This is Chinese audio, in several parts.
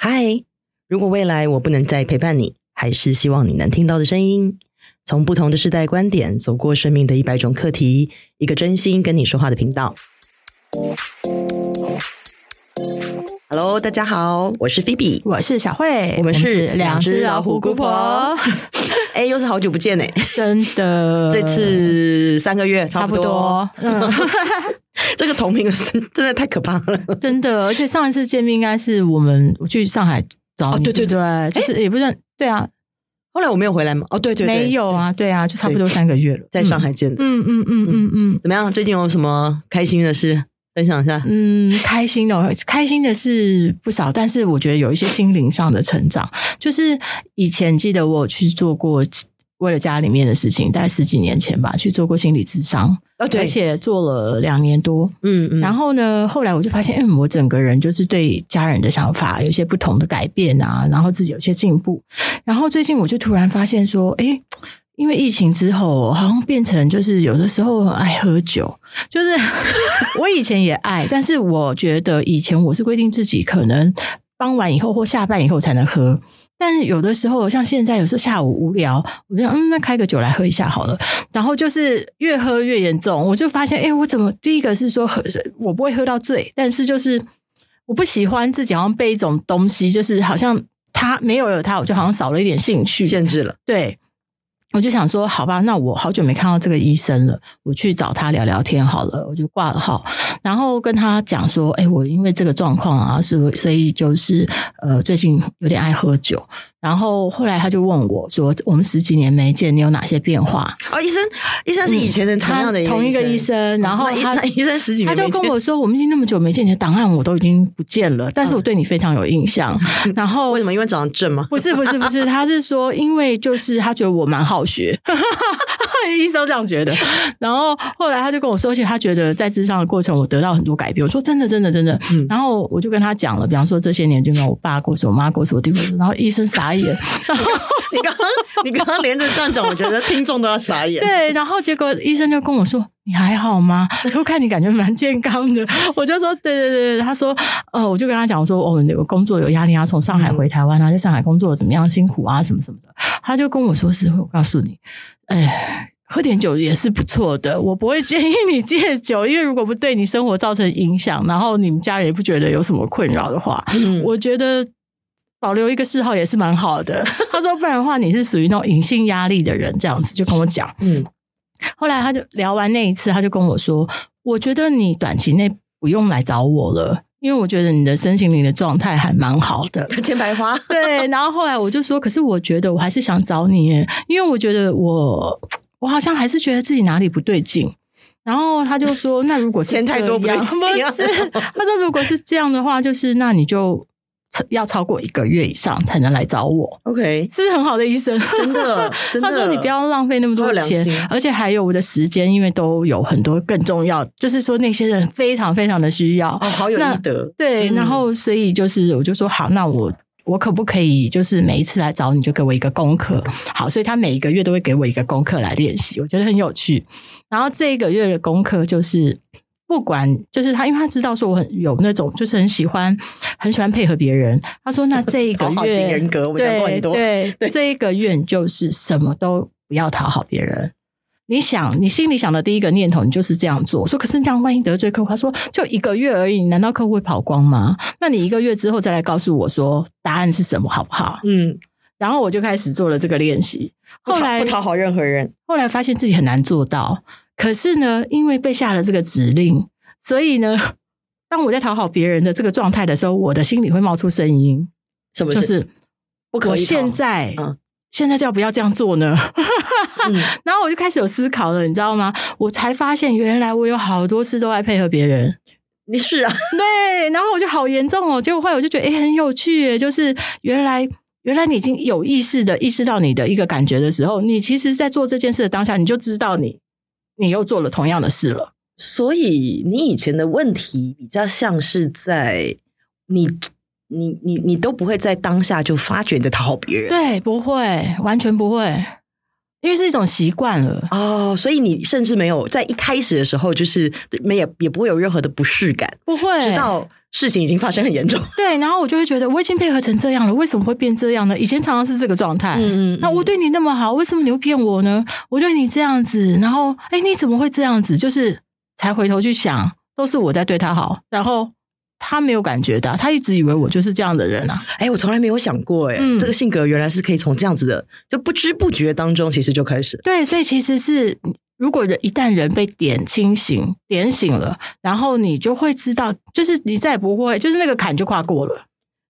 嗨，如果未来我不能再陪伴你，还是希望你能听到的声音。从不同的世代观点，走过生命的一百种课题，一个真心跟你说话的频道。Hello，大家好，我是菲比，我是小慧，我们是两只老虎姑婆。哎，又是好久不见哎，真的，这次三个月差不多。差不多嗯，这个同频是真的太可怕了，真的。而且上一次见面应该是我们我去上海找你，哦、对对对，就是也不是对啊。后来我没有回来吗？哦，对对对，没有啊，对啊，就差不多三个月了，在上海见的。嗯嗯嗯嗯嗯，怎么样？最近有什么开心的事？分享一下，嗯，开心的，开心的是不少，但是我觉得有一些心灵上的成长。就是以前记得我去做过，为了家里面的事情，大概十几年前吧，去做过心理智商，而且做了两年多，嗯嗯。然后呢，后来我就发现，嗯，我整个人就是对家人的想法有些不同的改变啊，然后自己有些进步。然后最近我就突然发现说，诶因为疫情之后，好像变成就是有的时候很爱喝酒。就是 我以前也爱，但是我觉得以前我是规定自己可能傍晚以后或下班以后才能喝。但是有的时候，像现在有时候下午无聊，我就想，嗯，那开个酒来喝一下好了。然后就是越喝越严重，我就发现，哎，我怎么第一个是说喝，我不会喝到醉，但是就是我不喜欢自己好像被一种东西，就是好像他没有了他，我就好像少了一点兴趣，限制了，对。我就想说，好吧，那我好久没看到这个医生了，我去找他聊聊天好了。我就挂了号，然后跟他讲说，哎，我因为这个状况啊，所所以就是呃，最近有点爱喝酒。然后后来他就问我说：“我们十几年没见，你有哪些变化？”哦，医生，医生是以前的同样的同一个医生。然后他医生十几年，他就跟我说：“我们已经那么久没见，你的档案我都已经不见了，但是我对你非常有印象。”然后为什么？因为长得正吗？不是，不是，不是，他是说，因为就是他觉得我蛮好学，医生这样觉得。然后后来他就跟我说，而且他觉得在智商的过程，我得到很多改变。我说：“真的，真的，真的。”然后我就跟他讲了，比方说这些年，就跟我爸过世，我妈过世，我弟过世，然后医生傻。傻眼，你刚刚你刚刚连着这样讲，我觉得听众都要傻眼。对，然后结果医生就跟我说：“你还好吗？我看你感觉蛮健康的。”我就说：“对对对。”他说：“呃，我就跟他讲说，我们有工作有压力啊，从上海回台湾啊，在上海工作怎么样辛苦啊，什么什么的。”他就跟我说：“是，我告诉你，哎，喝点酒也是不错的，我不会建议你戒酒，因为如果不对你生活造成影响，然后你们家人也不觉得有什么困扰的话，嗯，我觉得。”保留一个嗜好也是蛮好的。他说，不然的话，你是属于那种隐性压力的人，这样子就跟我讲。嗯，后来他就聊完那一次，他就跟我说，我觉得你短期内不用来找我了，因为我觉得你的身心灵的状态还蛮好的。千白花。对，然后后来我就说，可是我觉得我还是想找你耶，因为我觉得我 我好像还是觉得自己哪里不对劲。然后他就说，那如果是钱太多不对劲，不是？他说如果是这样的话，就是那你就。要超过一个月以上才能来找我，OK，是不是很好的医生？真的，真的。他说你不要浪费那么多钱，而且还有我的时间，因为都有很多更重要，就是说那些人非常非常的需要，哦，好有医德。对，嗯、然后所以就是我就说好，那我我可不可以就是每一次来找你就给我一个功课？好，所以他每一个月都会给我一个功课来练习，我觉得很有趣。然后这一个月的功课就是。不管就是他，因为他知道说我很有那种，就是很喜欢很喜欢配合别人。他说：“那这一个月，讨好型人格，我讲过很多。对对，这一个月就是什么都不要讨好别人。你想，你心里想的第一个念头，你就是这样做。说，可是这样万一得罪客户，他说就一个月而已，难道客户会跑光吗？那你一个月之后再来告诉我说答案是什么，好不好？嗯。然后我就开始做了这个练习。后来不讨好任何人，后来发现自己很难做到。”可是呢，因为被下了这个指令，所以呢，当我在讨好别人的这个状态的时候，我的心里会冒出声音，什么就是不可以？我现在，嗯，现在就要不要这样做呢？嗯、然后我就开始有思考了，你知道吗？我才发现原来我有好多事都爱配合别人。你是啊，对。然后我就好严重哦，结果后来我就觉得，诶，很有趣，就是原来原来你已经有意识的意识到你的一个感觉的时候，你其实在做这件事的当下，你就知道你。你又做了同样的事了，所以你以前的问题比较像是在你你你你都不会在当下就发觉你在讨好别人，对，不会，完全不会。因为是一种习惯了。哦，所以你甚至没有在一开始的时候，就是没也也不会有任何的不适感，不会，直到事情已经发生很严重。对，然后我就会觉得我已经配合成这样了，为什么会变这样呢？以前常常是这个状态。嗯，嗯，那我对你那么好，为什么你会骗我呢？我对你这样子，然后哎，你怎么会这样子？就是才回头去想，都是我在对他好，然后。他没有感觉的，他一直以为我就是这样的人啊！哎，我从来没有想过，哎、嗯，这个性格原来是可以从这样子的，就不知不觉当中，其实就开始。对，所以其实是，如果人一旦人被点清醒、点醒了，然后你就会知道，就是你再也不会，就是那个坎就跨过了。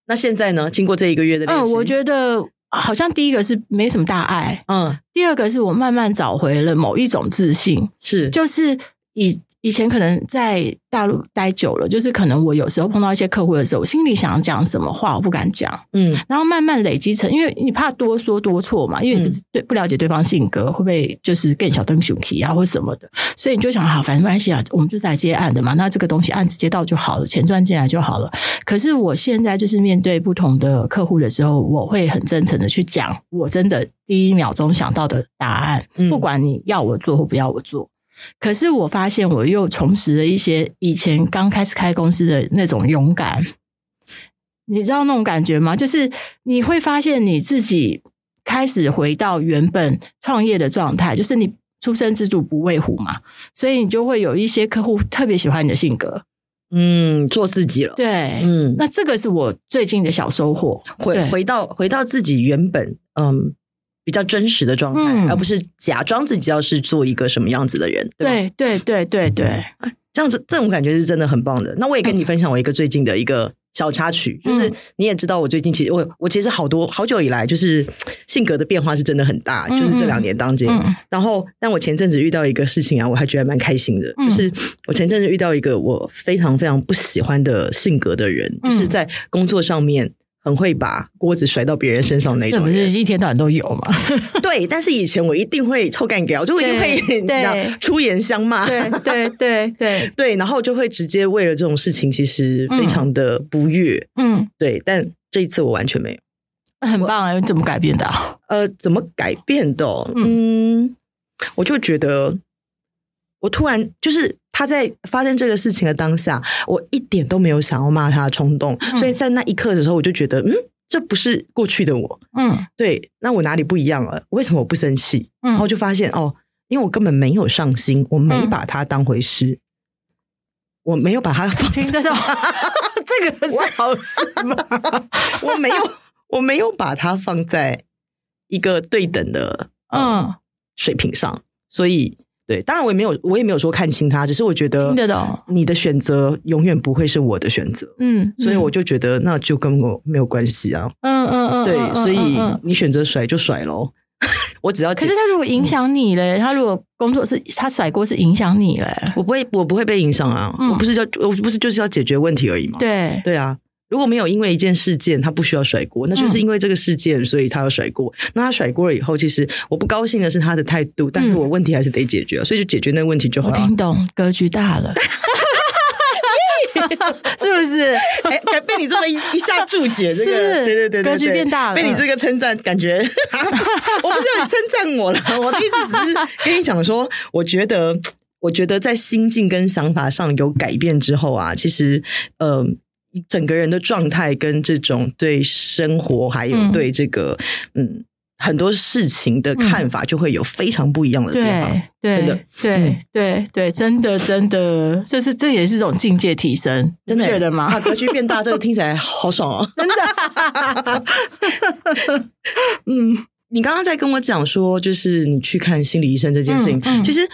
那现在呢？经过这一个月的练习，嗯，我觉得好像第一个是没什么大碍，嗯，第二个是我慢慢找回了某一种自信，是，就是以。以前可能在大陆待久了，就是可能我有时候碰到一些客户的时候，我心里想讲什么话，我不敢讲，嗯，然后慢慢累积成，因为你怕多说多错嘛，因为你对不了解对方性格，会不会就是更小灯熊皮啊或什么的，所以你就想好，反正没关系啊，我们就是来接案的嘛，那这个东西案子接到就好了，钱赚进来就好了。可是我现在就是面对不同的客户的时候，我会很真诚的去讲，我真的第一秒钟想到的答案，不管你要我做或不要我做。可是我发现，我又重拾了一些以前刚开始开公司的那种勇敢。你知道那种感觉吗？就是你会发现你自己开始回到原本创业的状态，就是你出生之犊不畏虎嘛，所以你就会有一些客户特别喜欢你的性格，嗯，做自己了，对，嗯，那这个是我最近的小收获，回回到回到自己原本，嗯。比较真实的状态，嗯、而不是假装自己要是做一个什么样子的人。对对对对对，嗯，这样子这种感觉是真的很棒的。那我也跟你分享我一个最近的一个小插曲，嗯、就是你也知道，我最近其实我我其实好多好久以来，就是性格的变化是真的很大，嗯、就是这两年当中。嗯、然后，但我前阵子遇到一个事情啊，我还觉得蛮开心的，嗯、就是我前阵子遇到一个我非常非常不喜欢的性格的人，嗯、就是在工作上面。很会把锅子甩到别人身上那种，这不是一天到晚都有吗？对，但是以前我一定会臭干掉，就我一定会你知道出言相骂，对对对对 对，然后就会直接为了这种事情，其实非常的不悦，嗯，对。但这一次我完全没有，很棒啊！我怎么改变的？呃，怎么改变的？嗯，我就觉得。我突然就是他在发生这个事情的当下，我一点都没有想要骂他的冲动，嗯、所以在那一刻的时候，我就觉得，嗯，这不是过去的我，嗯，对，那我哪里不一样了？为什么我不生气？嗯、然后就发现哦，因为我根本没有上心，我没把他当回事，嗯、我没有把他放听得到，这个是好事吗？我没有，我没有把他放在一个对等的嗯水平上，所以。对，当然我也没有，我也没有说看清他，只是我觉得你的选择永远不会是我的选择，嗯，所以我就觉得那就跟我没有关系啊，嗯嗯嗯，对，所以你选择甩就甩喽，我只要。可是他如果影响你嘞，他如果工作是他甩锅是影响你嘞，我不会，我不会被影响啊，我不是要我不是就是要解决问题而已嘛，对。对啊。如果没有因为一件事件，他不需要甩锅，那就是因为这个事件，所以他要甩锅。那他甩锅了以后，其实我不高兴的是他的态度，但是我问题还是得解决，所以就解决那个问题就好了。我听懂，格局大了，是不是？哎，被你这么一一下注解，这个对对对，格局变大了。被你这个称赞，感觉 我不是要你称赞我了，我的意思只是跟你讲说，我觉得，我觉得在心境跟想法上有改变之后啊，其实，呃。整个人的状态跟这种对生活还有对这个嗯，嗯很多事情的看法，就会有非常不一样的变化。对，真的，对，对，对，对，真的，真的，这是这也是一种境界提升，真的觉得吗？格局变大，这个听起来好爽哦！真的。嗯，你刚刚在跟我讲说，就是你去看心理医生这件事情，嗯嗯、其实。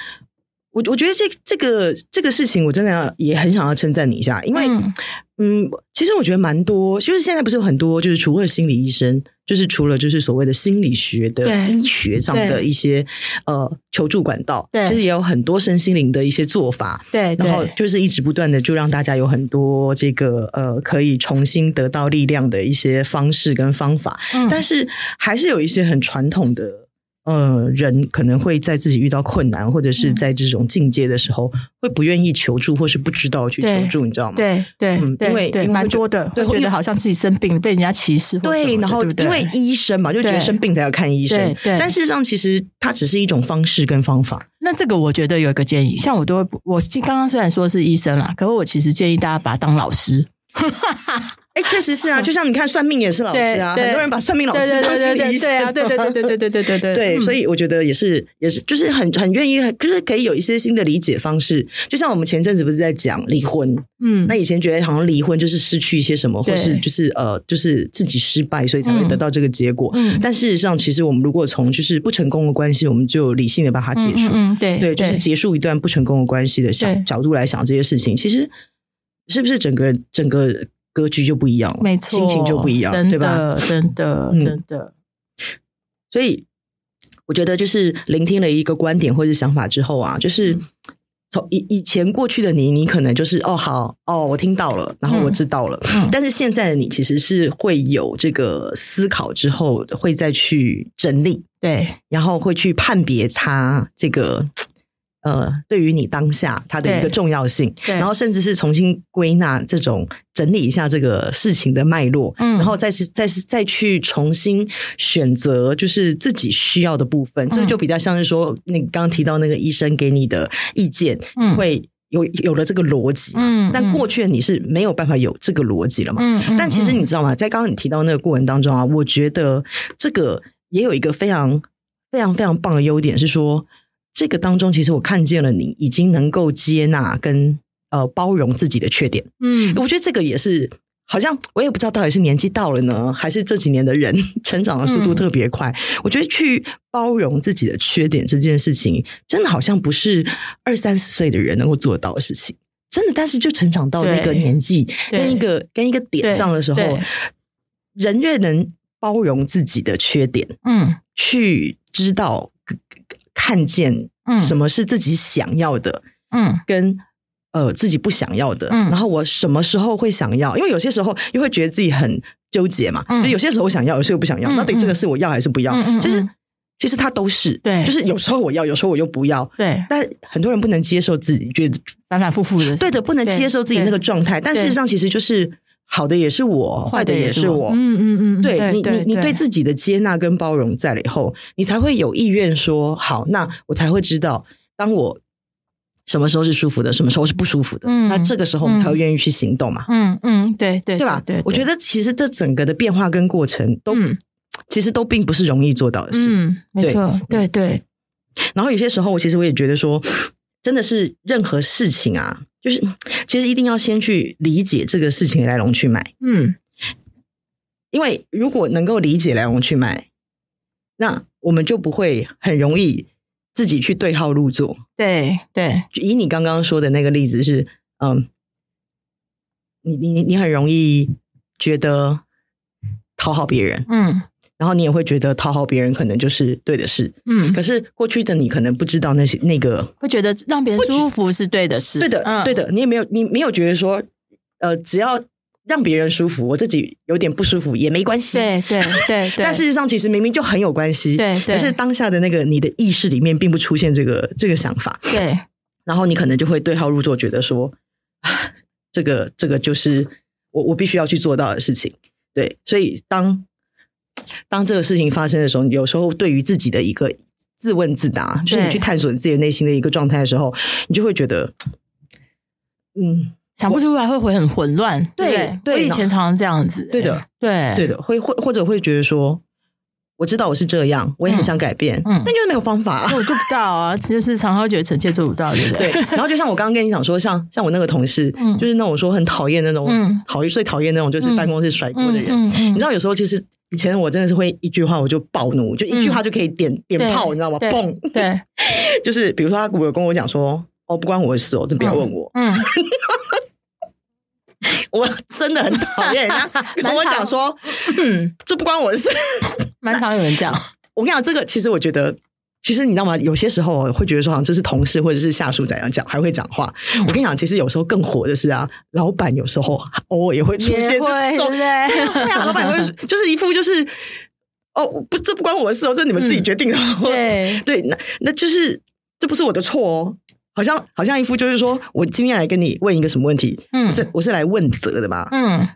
我我觉得这这个这个事情，我真的要也很想要称赞你一下，因为嗯，嗯，其实我觉得蛮多，就是现在不是有很多，就是除了心理医生，就是除了就是所谓的心理学的医学上的一些呃求助管道，对，其实也有很多身心灵的一些做法，对，然后就是一直不断的就让大家有很多这个呃可以重新得到力量的一些方式跟方法，嗯，但是还是有一些很传统的。呃，人可能会在自己遇到困难，或者是在这种境界的时候，嗯、会不愿意求助，或是不知道去求助，你知道吗？对对，因为对蛮多的，会觉得好像自己生病被人家歧视，对，然后对对因为医生嘛，就觉得生病才要看医生，对，对但事实上其实它只是一种方式跟方法。那这个我觉得有一个建议，像我都，我刚刚虽然说是医生啦，可是我其实建议大家把它当老师。哎，确实是啊，就像你看，算命也是老师啊。很多人把算命老师当心理医生啊，对对对对对对对对对对。所以我觉得也是，也是，就是很很愿意，就是可以有一些新的理解方式。就像我们前阵子不是在讲离婚，嗯，那以前觉得好像离婚就是失去一些什么，或是就是呃，就是自己失败，所以才会得到这个结果。嗯，但事实上，其实我们如果从就是不成功的关系，我们就理性的把它结束。嗯，对对，就是结束一段不成功的关系的角角度来想这些事情，其实是不是整个整个。格局就不一样了，没错，心情就不一样，对吧？真的，真的。所以我觉得，就是聆听了一个观点或者想法之后啊，就是从以以前过去的你，你可能就是哦，好哦，我听到了，然后我知道了。嗯，但是现在的你其实是会有这个思考之后，会再去整理，对，然后会去判别它这个。呃，对于你当下它的一个重要性，然后甚至是重新归纳这种整理一下这个事情的脉络，嗯，然后再是再是再去重新选择，就是自己需要的部分，嗯、这个就比较像是说，你刚刚提到那个医生给你的意见，嗯，会有有了这个逻辑，嗯，但过去的你是没有办法有这个逻辑了嘛，嗯，但其实你知道吗？在刚刚你提到那个过程当中啊，我觉得这个也有一个非常非常非常棒的优点是说。这个当中，其实我看见了你已经能够接纳跟呃包容自己的缺点。嗯，我觉得这个也是，好像我也不知道到底是年纪到了呢，还是这几年的人成长的速度特别快。嗯，我觉得去包容自己的缺点这件事情，真的好像不是二三十岁的人能够做到的事情。真的，但是就成长到那个年纪，跟一个跟一个点上的时候，人越能包容自己的缺点，嗯，去知道。看见什么是自己想要的，嗯，跟呃自己不想要的，嗯，然后我什么时候会想要？因为有些时候又会觉得自己很纠结嘛，嗯，就有些时候我想要，有些时候不想要，到底这个是我要还是不要？嗯，其实其实它都是对，就是有时候我要，有时候我又不要，对。但很多人不能接受自己，觉得反反复复的，对的，不能接受自己那个状态。但事实上，其实就是。好的也是我，坏的也是我。嗯嗯嗯，对你你你对自己的接纳跟包容在了以后，你才会有意愿说好，那我才会知道，当我什么时候是舒服的，什么时候是不舒服的。嗯，那这个时候我们才会愿意去行动嘛。嗯嗯，对对对吧？对，我觉得其实这整个的变化跟过程都，其实都并不是容易做到的事。嗯，没错，对对。然后有些时候，我其实我也觉得说，真的是任何事情啊。就是，其实一定要先去理解这个事情的来龙去脉。嗯，因为如果能够理解来龙去脉，那我们就不会很容易自己去对号入座。对对，就以你刚刚说的那个例子是，嗯，你你你很容易觉得讨好别人。嗯。然后你也会觉得讨好别人可能就是对的事，嗯。可是过去的你可能不知道那些那个，会觉得让别人舒服是对的事，对的，嗯、对的。你也没有，你没有觉得说，呃，只要让别人舒服，我自己有点不舒服也没关系，对对 对。但事实上，其实明明就很有关系，对对。可是当下的那个你的意识里面并不出现这个这个想法，对。然后你可能就会对号入座，觉得说，啊，这个这个就是我我必须要去做到的事情，对。所以当。当这个事情发生的时候，你有时候对于自己的一个自问自答，就是你去探索你自己内心的一个状态的时候，你就会觉得，嗯，想不出来，会会很混乱。对，对，我以前常常这样子。对的，对，对的，会会或者会觉得说，我知道我是这样，我也很想改变，嗯，但就是没有方法，我做不到啊。就是常常觉得臣妾做不到，对不对？对。然后就像我刚刚跟你讲说，像像我那个同事，就是那种说很讨厌那种，讨厌最讨厌那种，就是办公室甩锅的人。你知道，有时候其实。以前我真的是会一句话我就暴怒，就一句话就可以点、嗯、点炮，你知道吗？嘣！对，就是比如说他如果跟我讲说：“哦，不关我的事哦，就不要问我。嗯”嗯，我真的很讨厌人家 跟我讲说：“嗯，这不关我的事。”蛮常有人讲。我跟你讲，这个其实我觉得。其实你知道吗？有些时候我会觉得说，好像这是同事或者是下属怎样讲，还会讲话。我跟你讲，其实有时候更火的是啊，老板有时候偶尔也会出现这种，对，会啊，老板会 就是一副就是哦，不，这不关我的事哦，这你们自己决定的。嗯、对 对，那那就是这不是我的错哦。好像好像一副就是说我今天来跟你问一个什么问题，嗯，我是我是来问责的嘛，嗯，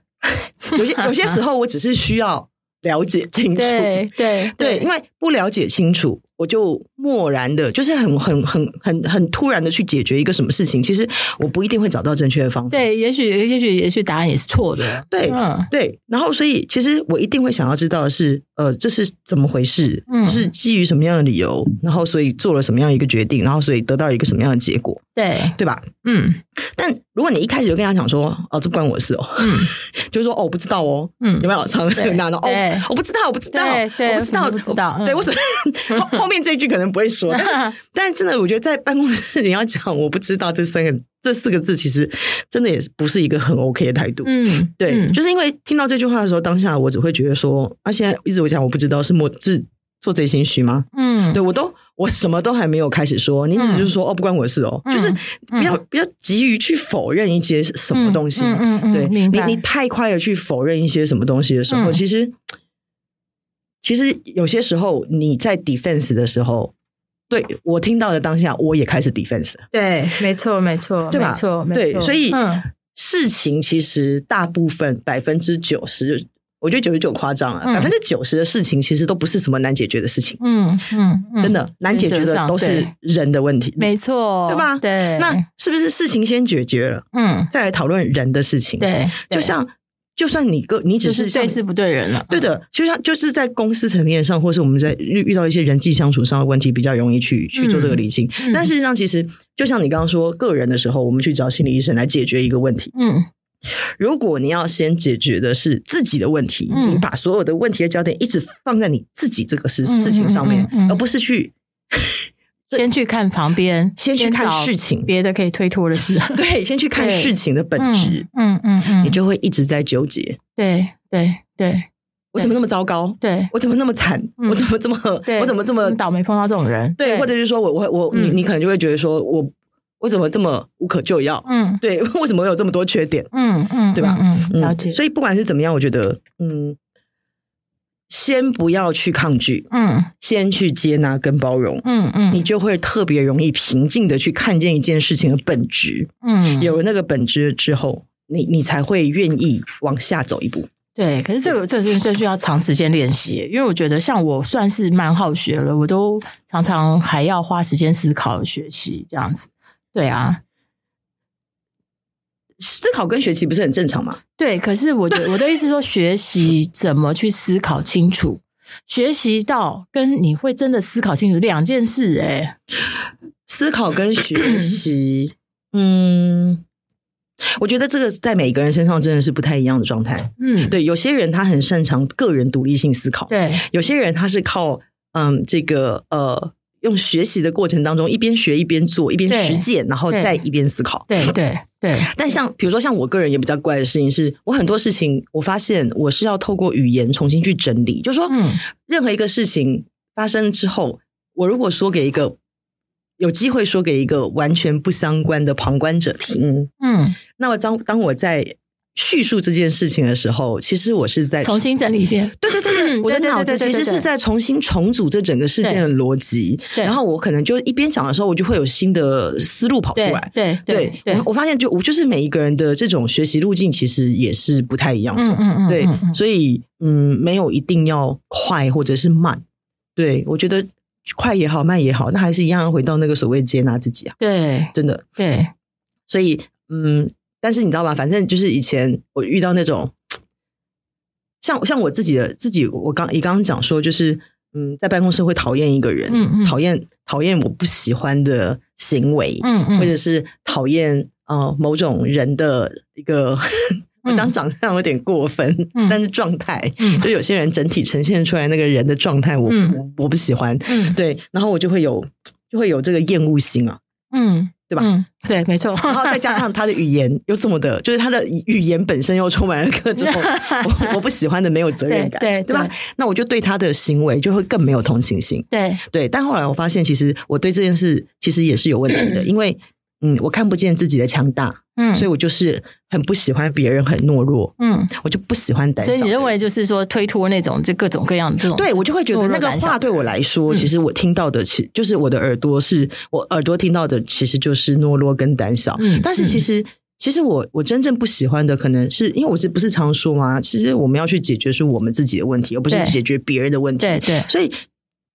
有些有些时候我只是需要了解清楚，对对对，因为不了解清楚。我就漠然的，就是很很很很很突然的去解决一个什么事情，其实我不一定会找到正确的方法。对，也许也许也许答案也是错的。对，嗯，对。然后，所以其实我一定会想要知道的是，呃，这是怎么回事？嗯，是基于什么样的理由？然后，所以做了什么样一个决定？然后，所以得到一个什么样的结果？对，对吧？嗯。但如果你一开始就跟他讲说，哦，这不关我的事哦，嗯，就是说，哦，我不知道哦，嗯，有没有常很难哦，我不知道，我不知道，对，我不知道，不知道，对，我什么 后后面这一句可能不会说，但 但真的，我觉得在办公室你要讲我不知道这三个这四个字，其实真的也不是一个很 OK 的态度。嗯，对，就是因为听到这句话的时候，当下我只会觉得说，啊，现在一直我讲我不知道是莫是做贼心虚吗？嗯，对我都。我什么都还没有开始说，你只是说、嗯、哦，不关我的事哦，嗯、就是不要、嗯、不要急于去否认一些什么东西，嗯嗯嗯、对。你你太快的去否认一些什么东西的时候，嗯、其实其实有些时候你在 defense 的时候，对我听到的当下，我也开始 defense 了，对，没错，没错，对吧？没错，对，所以、嗯、事情其实大部分百分之九十。我觉得九十九夸张了，百分之九十的事情其实都不是什么难解决的事情。嗯嗯，真的难解决的都是人的问题，没错，对吧？对，那是不是事情先解决了，嗯，再来讨论人的事情？对，就像就算你个你只是对事不对人了，对的，就像就是在公司层面上，或是我们在遇遇到一些人际相处上的问题，比较容易去去做这个理清。但事实上，其实就像你刚刚说个人的时候，我们去找心理医生来解决一个问题，嗯。如果你要先解决的是自己的问题，嗯、你把所有的问题的焦点一直放在你自己这个事事情上面，而不是去先去看旁边，先去看事情，别的可以推脱的事。对，先去看事情的本质。嗯嗯你就会一直在纠结。对对对，我怎么那么糟糕？对，我怎么那么惨？我怎么这么？我怎么这么倒霉碰到这种人？对，或者是说我我我你你可能就会觉得说我。我怎么这么无可救药？嗯，对，为什么会有这么多缺点？嗯嗯，对吧？嗯，了解。所以不管是怎么样，我觉得，嗯，先不要去抗拒，嗯，先去接纳跟包容，嗯嗯，你就会特别容易平静的去看见一件事情的本质，嗯，有了那个本质之后，你你才会愿意往下走一步。对，可是这个这是这需要长时间练习，因为我觉得像我算是蛮好学了，我都常常还要花时间思考学习这样子。对啊，思考跟学习不是很正常吗？对，可是我的我的意思说，学习怎么去思考清楚，学习到跟你会真的思考清楚两件事。哎，思考跟学习，嗯，我觉得这个在每个人身上真的是不太一样的状态。嗯，对，有些人他很擅长个人独立性思考，对，有些人他是靠嗯这个呃。用学习的过程当中，一边学一边做，一边实践，然后再一边思考。对对对。但像比如说，像我个人也比较怪的事情是，我很多事情我发现我是要透过语言重新去整理。就是说，嗯，任何一个事情发生之后，我如果说给一个有机会说给一个完全不相关的旁观者听，嗯，那么当当我在。叙述这件事情的时候，其实我是在重新整理一遍。对对对对，我的脑子其实是在重新重组这整个事件的逻辑。然后我可能就一边讲的时候，我就会有新的思路跑出来。对对对，我发现就我就是每一个人的这种学习路径，其实也是不太一样的。嗯嗯嗯，对，所以嗯，没有一定要快或者是慢。对，我觉得快也好，慢也好，那还是一样要回到那个所谓接纳自己啊。对，真的对。所以嗯。但是你知道吧？反正就是以前我遇到那种，像像我自己的自己，我刚你刚刚讲说，就是嗯，在办公室会讨厌一个人，嗯嗯，讨厌讨厌我不喜欢的行为，嗯嗯，或者是讨厌呃某种人的一个，我讲长相有点过分，嗯，但是状态，嗯，就有些人整体呈现出来那个人的状态，我我我不喜欢，嗯，对，然后我就会有就会有这个厌恶心啊，嗯。对吧？嗯，对，没错。然后再加上他的语言又这么的，就是他的语言本身又充满了各种 我我不喜欢的没有责任感，对对吧？那我就对他的行为就会更没有同情心。对对，但后来我发现，其实我对这件事其实也是有问题的，因为嗯，我看不见自己的强大，嗯，所以我就是很不喜欢别人很懦弱，嗯，我就不喜欢胆小。所以你认为就是说推脱那种就各种各样的这种，对我就会觉得那个话对我来说，其实我听到的其实就是我的耳朵是我耳朵听到的，其实就是懦弱跟胆小。嗯，但是其实其实我我真正不喜欢的，可能是因为我是不是常说嘛，其实我们要去解决是我们自己的问题，而不是解决别人的问题。对对，所以。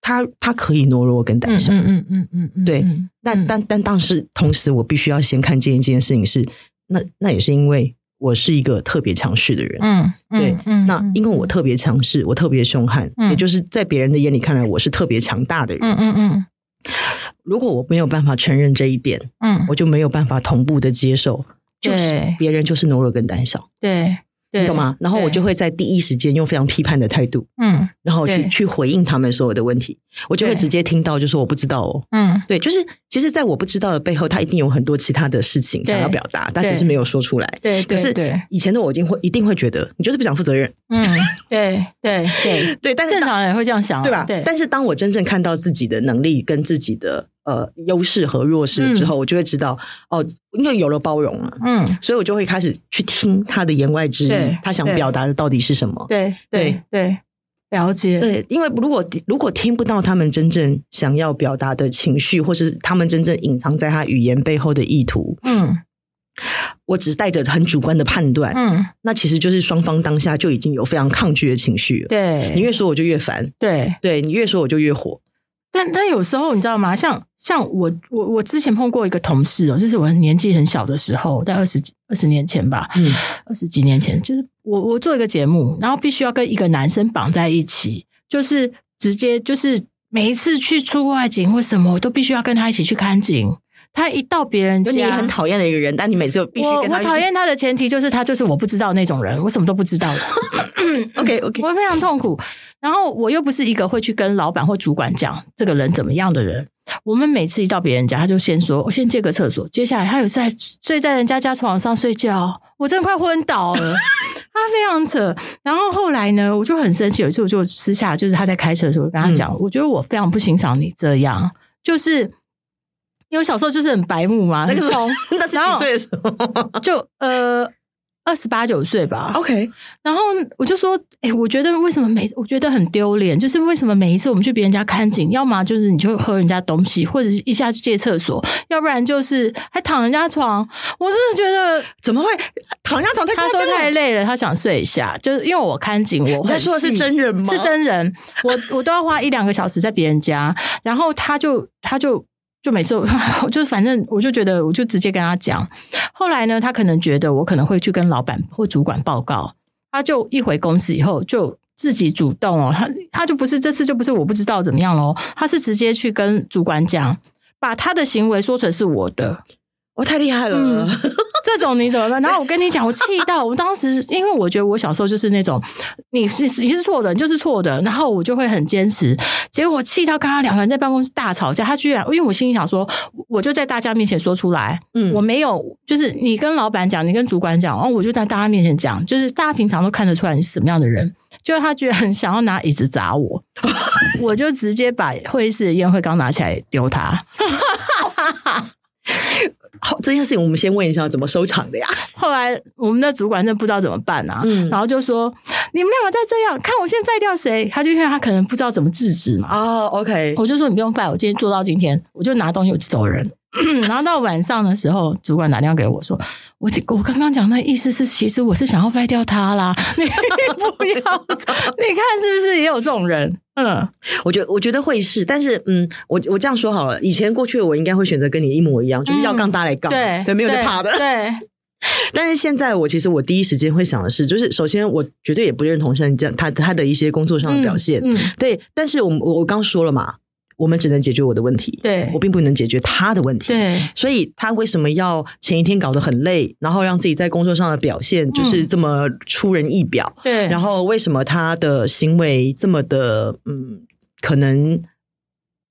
他他可以懦弱跟胆小，嗯嗯嗯嗯嗯，对。但但但当时同时，我必须要先看见一件事情是，那那也是因为我是一个特别强势的人，嗯，对，嗯。那因为我特别强势，我特别凶悍，也就是在别人的眼里看来，我是特别强大的人，嗯嗯嗯。如果我没有办法承认这一点，嗯，我就没有办法同步的接受，就是别人就是懦弱跟胆小，对。你懂吗？然后我就会在第一时间用非常批判的态度，嗯，然后去去回应他们所有的问题。我就会直接听到，就说我不知道哦，嗯，对，就是其实，在我不知道的背后，他一定有很多其他的事情想要表达，但是是没有说出来。对，可是以前的我一定会一定会觉得你就是不想负责任。嗯，对对对 对，但是正常人会这样想，对吧？对。但是当我真正看到自己的能力跟自己的。呃，优势和弱势之后，我就会知道哦，因为有了包容了，嗯，所以我就会开始去听他的言外之意，他想表达的到底是什么？对对对，了解。对，因为如果如果听不到他们真正想要表达的情绪，或是他们真正隐藏在他语言背后的意图，嗯，我只是带着很主观的判断，嗯，那其实就是双方当下就已经有非常抗拒的情绪了。对，你越说我就越烦，对，对你越说我就越火。但但有时候你知道吗？像像我我我之前碰过一个同事哦，就是我年纪很小的时候，在二十几二十年前吧，嗯，二十几年前，就是我我做一个节目，然后必须要跟一个男生绑在一起，就是直接就是每一次去出外景或什么，我都必须要跟他一起去看景。他一到别人家，你很讨厌的一个人，但你每次都必须跟他。我讨厌他的前提就是他就是我不知道那种人，我什么都不知道的。OK OK，我非常痛苦。然后我又不是一个会去跟老板或主管讲这个人怎么样的人。我们每次一到别人家，他就先说：“我先借个厕所。”接下来他有时在睡在人家家床上睡觉，我真的快昏倒了。他非常扯。然后后来呢，我就很生气。有一次我就私下就是他在开车的时候，我跟他讲：“嗯、我觉得我非常不欣赏你这样，就是因为我小时候就是很白目嘛，那个时候 那是几岁的时候？就呃。”二十八九岁吧，OK。然后我就说，哎、欸，我觉得为什么每我觉得很丢脸，就是为什么每一次我们去别人家看景，要么就是你就喝人家东西，或者是一下去借厕所，要不然就是还躺人家床。我真的觉得怎么会躺人家床太？他说太累了，他想睡一下。就是因为我看景，我他说的是真人吗？是真人。我我都要花一两个小时在别人家，然后他就他就。就每次，就是反正我就觉得，我就直接跟他讲。后来呢，他可能觉得我可能会去跟老板或主管报告，他就一回公司以后就自己主动哦，他他就不是这次就不是我不知道怎么样喽，他是直接去跟主管讲，把他的行为说成是我的。我太厉害了，嗯，这种你怎么办？然后我跟你讲，我气到我当时，因为我觉得我小时候就是那种，你是你是错的，你就是错的，然后我就会很坚持。结果我气到跟他两个人在办公室大吵架，他居然因为我心里想说，我就在大家面前说出来，嗯，我没有，就是你跟老板讲，你跟主管讲，然后我就在大家面前讲，就是大家平常都看得出来你是什么样的人，就他居然想要拿椅子砸我，我就直接把会议室的烟灰缸拿起来丢他。好，这件事情我们先问一下怎么收场的呀？后来我们的主管那不知道怎么办啊，嗯，然后就说你们两个再这样，看我先废掉谁？他就因为他可能不知道怎么制止嘛。哦，OK，我就说你不用废，我今天做到今天，我就拿东西我就走人。然后到晚上的时候，主管打电话给我说，我我刚刚讲那意思是，其实我是想要废掉他啦。你不要，你看是不是也有这种人？嗯，我觉得我觉得会是，但是嗯，我我这样说好了，以前过去的我应该会选择跟你一模一样，就是要杠大来杠，对对，没有在怕的，对。但是现在我其实我第一时间会想的是，就是首先我绝对也不认同像你这样他他的一些工作上的表现，嗯，对。但是我我我刚说了嘛。我们只能解决我的问题，对，我并不能解决他的问题，对，所以他为什么要前一天搞得很累，然后让自己在工作上的表现就是这么出人意表，对，然后为什么他的行为这么的，嗯，可能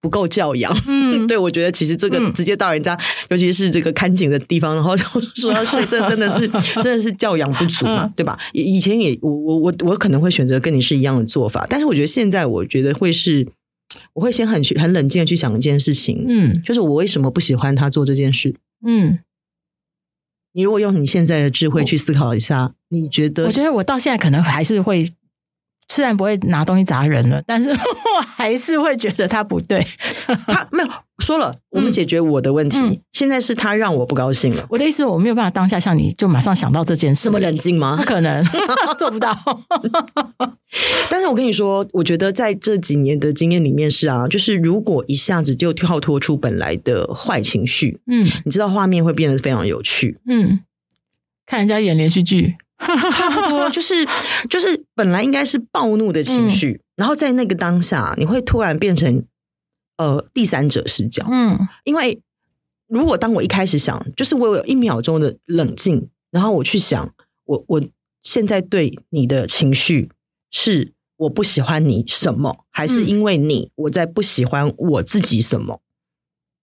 不够教养，嗯，对，我觉得其实这个直接到人家，尤其是这个看景的地方，然后就说要睡，这真的是 真的是教养不足嘛，对吧？以以前也我我我我可能会选择跟你是一样的做法，但是我觉得现在我觉得会是。我会先很去很冷静的去想一件事情，嗯，就是我为什么不喜欢他做这件事，嗯，你如果用你现在的智慧去思考一下，你觉得？我觉得我到现在可能还是会。虽然不会拿东西砸人了，但是 我还是会觉得他不对。他没有说了，我们解决我的问题。嗯、现在是他让我不高兴了。我的意思，我没有办法当下像你就马上想到这件事，这么冷静吗？不可能，做不到。但是我跟你说，我觉得在这几年的经验里面是啊，就是如果一下子就跳脱出本来的坏情绪，嗯，你知道画面会变得非常有趣。嗯，看人家演连续剧。差不多就是就是本来应该是暴怒的情绪，嗯、然后在那个当下，你会突然变成呃第三者视角。嗯，因为如果当我一开始想，就是我有一秒钟的冷静，然后我去想，我我现在对你的情绪是我不喜欢你什么，还是因为你我在不喜欢我自己什么？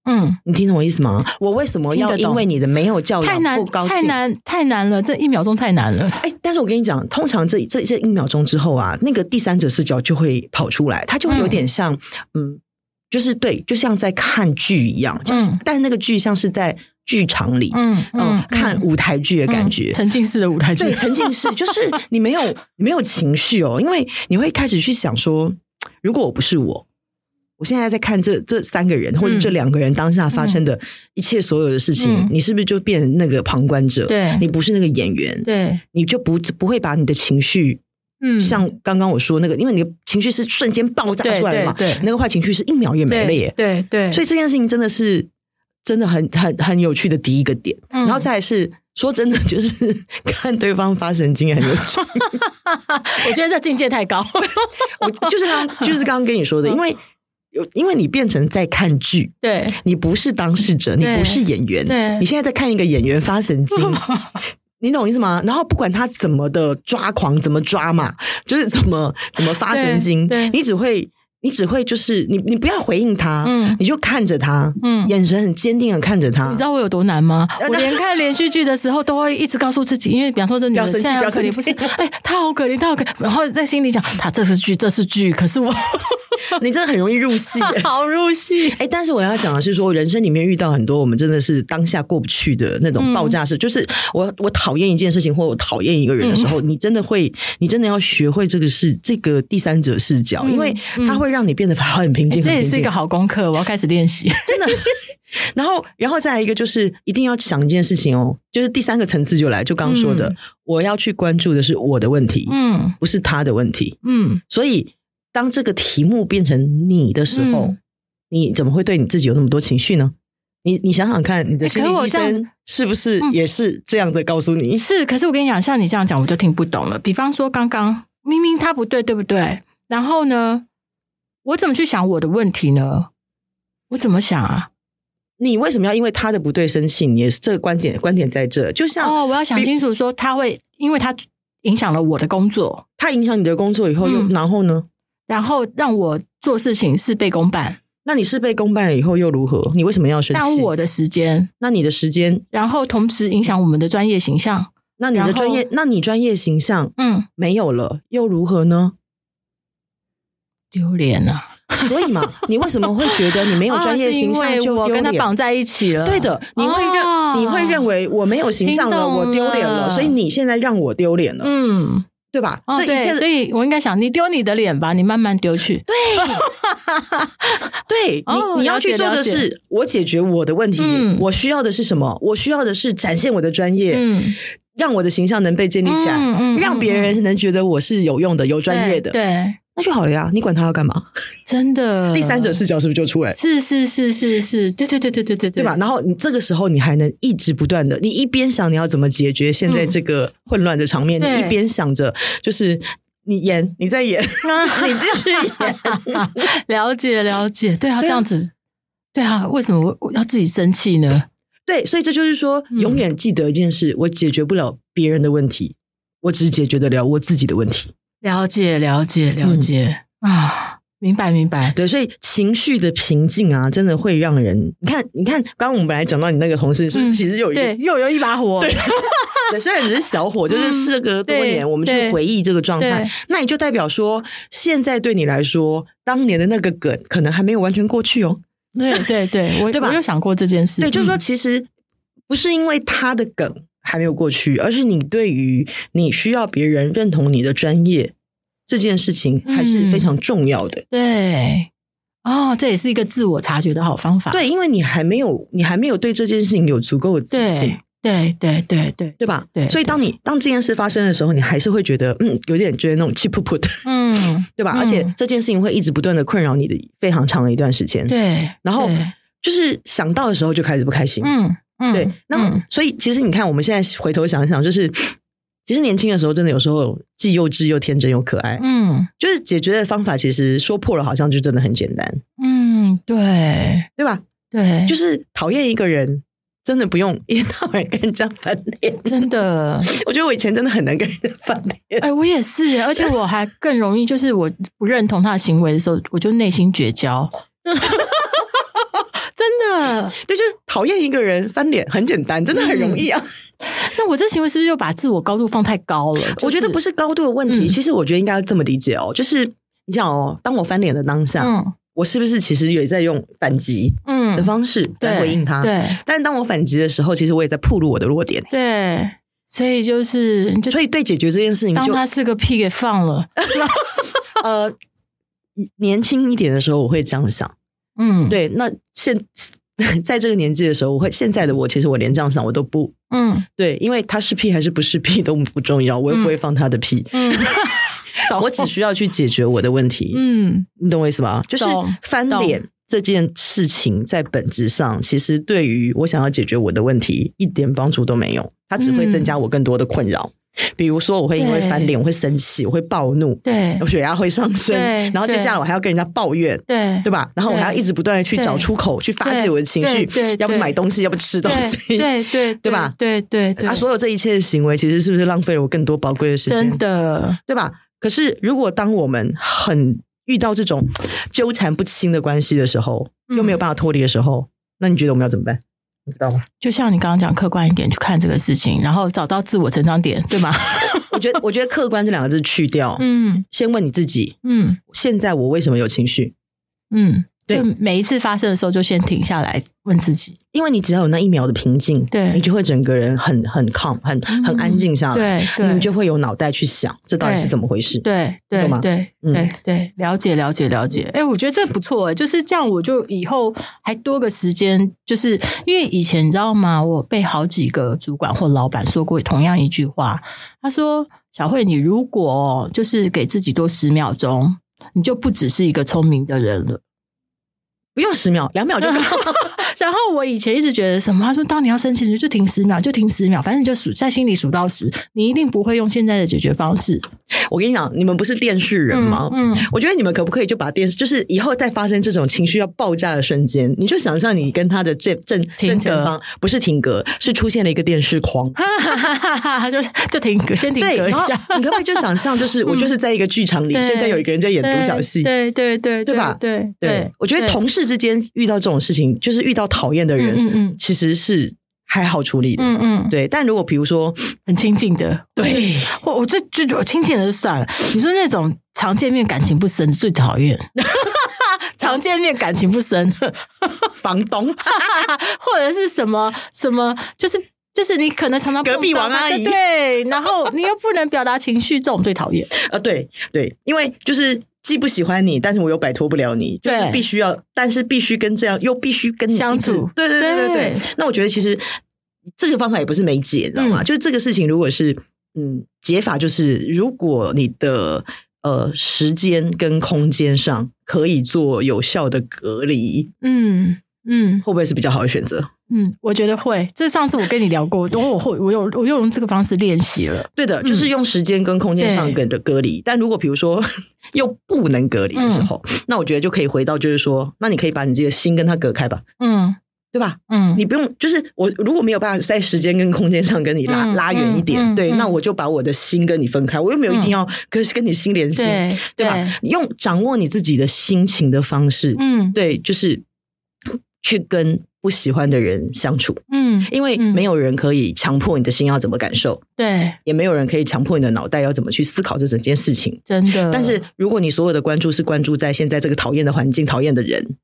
嗯，你听懂我意思吗？我为什么要因为你的没有教养不高兴？太难，太难，太难了！这一秒钟太难了。哎，但是我跟你讲，通常这这这一秒钟之后啊，那个第三者视角就会跑出来，它就会有点像，嗯，嗯，就是对，就像在看剧一样，就是，嗯，但是那个剧像是在剧场里，嗯嗯，嗯，看舞台剧的感觉，嗯，沉浸式的舞台剧，对，沉浸式，就是 你没有你没有情绪哦，因为你会开始去想说，如果我不是我。我现在在看这这三个人或者这两个人当下发生的一切所有的事情，嗯、你是不是就变成那个旁观者？对，你不是那个演员，对，你就不不会把你的情绪，嗯，像刚刚我说那个，因为你的情绪是瞬间爆炸出来的嘛，对，那个坏情绪是一秒也没了耶，对对，对，所以这件事情真的是真的很很很有趣的第一个点，嗯、然后再来是说真的，就是看对方发神经很有趣，我觉得这境界太高，我就是刚就是刚刚跟你说的，因为。有，因为你变成在看剧，对，你不是当事者，你不是演员，对，你现在在看一个演员发神经，你懂意思吗？然后不管他怎么的抓狂，怎么抓嘛，就是怎么怎么发神经，对，你只会。你只会就是你，你不要回应他，嗯，你就看着他，嗯，眼神很坚定的看着他。你知道我有多难吗？我连看连续剧的时候都会一直告诉自己，因为比方说这女的现在好可怜，不是？哎，她好可怜，她好可怜，然后在心里讲，她这是剧，这是剧，可是我，你真的很容易入戏，好入戏。哎，但是我要讲的是说，人生里面遇到很多我们真的是当下过不去的那种爆炸式，就是我我讨厌一件事情或我讨厌一个人的时候，你真的会，你真的要学会这个是这个第三者视角，因为它会。让你变得很平静，这也是一个好功课。我要开始练习，真的。然后，然后再来一个，就是一定要想一件事情哦，就是第三个层次就来，就刚刚说的，嗯、我要去关注的是我的问题，嗯，不是他的问题，嗯。所以，当这个题目变成你的时候，嗯、你怎么会对你自己有那么多情绪呢？你你想想看，你的心理医生是不是也是这样的告诉你？是，可是我跟你讲，像你这样讲，我就听不懂了。比方说，刚刚明明他不对，对不对？然后呢？我怎么去想我的问题呢？我怎么想啊？你为什么要因为他的不对生气？你也是这个观点，观点在这。就像哦，我要想清楚，说他会因为他影响了我的工作，他影响你的工作以后又、嗯、然后呢？然后让我做事情事倍功半。那你事倍功半了以后又如何？你为什么要生气？耽误我的时间。那你的时间，然后同时影响我们的专业形象。那你的专业，那你专业形象嗯没有了又如何呢？丢脸啊！所以嘛，你为什么会觉得你没有专业形象就丢脸？我跟他绑在一起了。对的，你会认、哦、你会认为我没有形象了，了我丢脸了，所以你现在让我丢脸了，嗯，对吧？哦、这一切，所以我应该想，你丢你的脸吧，你慢慢丢去。对，对你你要去做的是，我解决我的问题。嗯、我需要的是什么？我需要的是展现我的专业，嗯，让我的形象能被建立起来，嗯嗯、让别人能觉得我是有用的、有专业的，对。对那就好了呀，你管他要干嘛？真的，第三者视角是不是就出来？是是是是是，对对对对对对对吧？然后你这个时候你还能一直不断的，你一边想你要怎么解决现在这个混乱的场面，嗯、你一边想着就是你演你在演，你继续演。了解了解，对啊，这样子，对啊，为什么我要自己生气呢？对，所以这就是说，永远记得一件事：我解决不了别人的问题，我只解决得了我自己的问题。了解，了解，了解、嗯、啊！明白，明白。对，所以情绪的平静啊，真的会让人你看，你看，刚刚我们本来讲到你那个同事，是不是其实有一又有一把火。对，对，虽然只是小火，就是事隔多年，嗯、我们去回忆这个状态，那也就代表说，现在对你来说，当年的那个梗可能还没有完全过去哦。对，对，对，我 对吧？我有想过这件事。对，就是说，其实。不是因为他的梗还没有过去，而是你对于你需要别人认同你的专业这件事情还是非常重要的。嗯、对，哦，这也是一个自我察觉的好方法。对，因为你还没有，你还没有对这件事情有足够的自信。对对对对对吧？对，所以当你当这件事发生的时候，你还是会觉得嗯，有点觉得那种气噗噗的，嗯，对吧？而且这件事情会一直不断的困扰你的非常长的一段时间。对，然后就是想到的时候就开始不开心。嗯嗯，对。那么，所以其实你看，我们现在回头想想，就是 其实年轻的时候，真的有时候既幼稚又天真又可爱。嗯，就是解决的方法，其实说破了，好像就真的很简单。嗯，对，对吧？对，就是讨厌一个人。真的不用一天到晚跟人家翻脸，真的。我觉得我以前真的很难跟人家翻脸。哎，我也是，而且我还更容易，就是我不认同他的行为的时候，我就内心绝交。对，就是讨厌一个人翻脸很简单，真的很容易啊。嗯、那我这行为是不是又把自我高度放太高了？就是、我觉得不是高度的问题，嗯、其实我觉得应该要这么理解哦，就是你想哦，当我翻脸的当下。嗯我是不是其实也在用反击嗯的方式来回应他？对，对，但是当我反击的时候，其实我也在暴露我的弱点。对，所以就是，就所以对解决这件事情，当他是个屁给放了。呃，年轻一点的时候，我会这样想。嗯，对。那现 在这个年纪的时候，我会现在的我，其实我连这样想我都不。嗯，对，因为他是屁还是不是屁都不重要，我又不会放他的屁。嗯。嗯我只需要去解决我的问题，嗯，你懂我意思吧？就是翻脸这件事情，在本质上，其实对于我想要解决我的问题一点帮助都没有，它只会增加我更多的困扰。比如说，我会因为翻脸，我会生气，我会暴怒，对，我血压会上升，然后接下来我还要跟人家抱怨，对，对吧？然后我还要一直不断的去找出口，去发泄我的情绪，对，要不买东西，要不吃东西，对对对吧？对对对，啊，所有这一切的行为，其实是不是浪费了我更多宝贵的时间？真的，对吧？可是，如果当我们很遇到这种纠缠不清的关系的时候，又没有办法脱离的时候，嗯、那你觉得我们要怎么办？你知道吗？就像你刚刚讲，客观一点去看这个事情，然后找到自我成长点，对吗？我觉得，我觉得客观这两个字去掉，嗯，先问你自己，嗯，现在我为什么有情绪？嗯。对，每一次发生的时候，就先停下来问自己，因为你只要有那一秒的平静，对，你就会整个人很很 calm，很很安静下来，对，你就会有脑袋去想这到底是怎么回事，对对对对对，了解了解了解。哎，我觉得这不错，哎就是这样，我就以后还多个时间，就是因为以前你知道吗？我被好几个主管或老板说过同样一句话，他说：“小慧，你如果就是给自己多十秒钟，你就不只是一个聪明的人了。”不用十秒，两秒就够。然后我以前一直觉得什么？他说，当你要生气时，就停十秒，就停十秒，反正你就数在心里数到十，你一定不会用现在的解决方式。我跟你讲，你们不是电视人吗？嗯，嗯，我觉得你们可不可以就把电视，就是以后再发生这种情绪要爆炸的瞬间，你就想象你跟他的正正正前方不是停格，是出现了一个电视框，哈哈哈哈哈，就就停格，先停格一下。你可不可以就想象，就是 我就是在一个剧场里，现在有一个人在演独角戏，对对对，对吧？对对，我觉得同事之间遇到这种事情，就是遇到讨厌的人，嗯嗯，其实是。还好处理的，嗯嗯，对。但如果比如说很亲近的，对，我我这就我亲近的就算了。你说那种常见面感情不深最讨厌，常见面感情不深，房东。或者是什么什么，就是就是你可能常常隔壁王阿姨，对，然后你又不能表达情绪，这种最讨厌。啊，对对，因为就是既不喜欢你，但是我又摆脱不了你，就是必须要，但是必须跟这样又必须跟你相处。对对对对对。那我觉得其实。这个方法也不是没解，知道吗？嗯、就是这个事情，如果是嗯解法，就是如果你的呃时间跟空间上可以做有效的隔离，嗯嗯，会不会是比较好的选择？嗯，我觉得会。这上次我跟你聊过，等我会我有我又用这个方式练习了。对的，就是用时间跟空间上跟的隔离。嗯、但如果比如说 又不能隔离的时候，嗯、那我觉得就可以回到就是说，那你可以把你自己的心跟他隔开吧。嗯。对吧？嗯，你不用，就是我如果没有办法在时间跟空间上跟你拉、嗯、拉远一点，嗯、对，嗯、那我就把我的心跟你分开，我又没有一定要跟跟你心连心，嗯、对，对吧？对用掌握你自己的心情的方式，嗯，对，就是去跟不喜欢的人相处，嗯，因为没有人可以强迫你的心要怎么感受，对，也没有人可以强迫你的脑袋要怎么去思考这整件事情，真的。但是如果你所有的关注是关注在现在这个讨厌的环境、讨厌的人。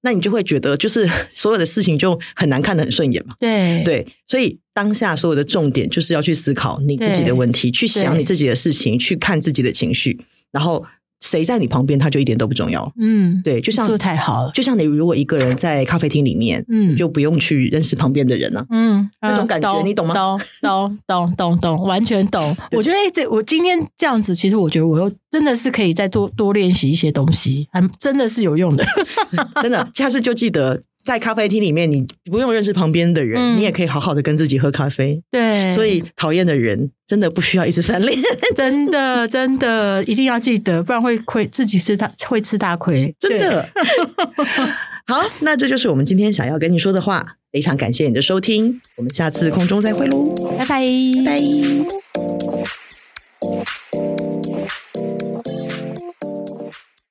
那你就会觉得，就是 所有的事情就很难看得很顺眼嘛。对对，所以当下所有的重点就是要去思考你自己的问题，去想你自己的事情，去看自己的情绪，然后。谁在你旁边，他就一点都不重要。嗯，对，就像说太好了，就像你如果一个人在咖啡厅里面，嗯，就不用去认识旁边的人了。嗯，那种感觉懂你懂吗？懂懂懂懂懂，完全懂。我觉得这我今天这样子，其实我觉得我又真的是可以再多多练习一些东西，还真的是有用的。真的，下次就记得。在咖啡厅里面，你不用认识旁边的人，嗯，你也可以好好的跟自己喝咖啡。对，所以讨厌的人真的不需要一直翻脸，真的真的一定要记得，不然会亏自己吃大会吃大亏。真的。好，那这就是我们今天想要跟你说的话。非常感谢你的收听，我们下次空中再会喽，拜拜，拜拜。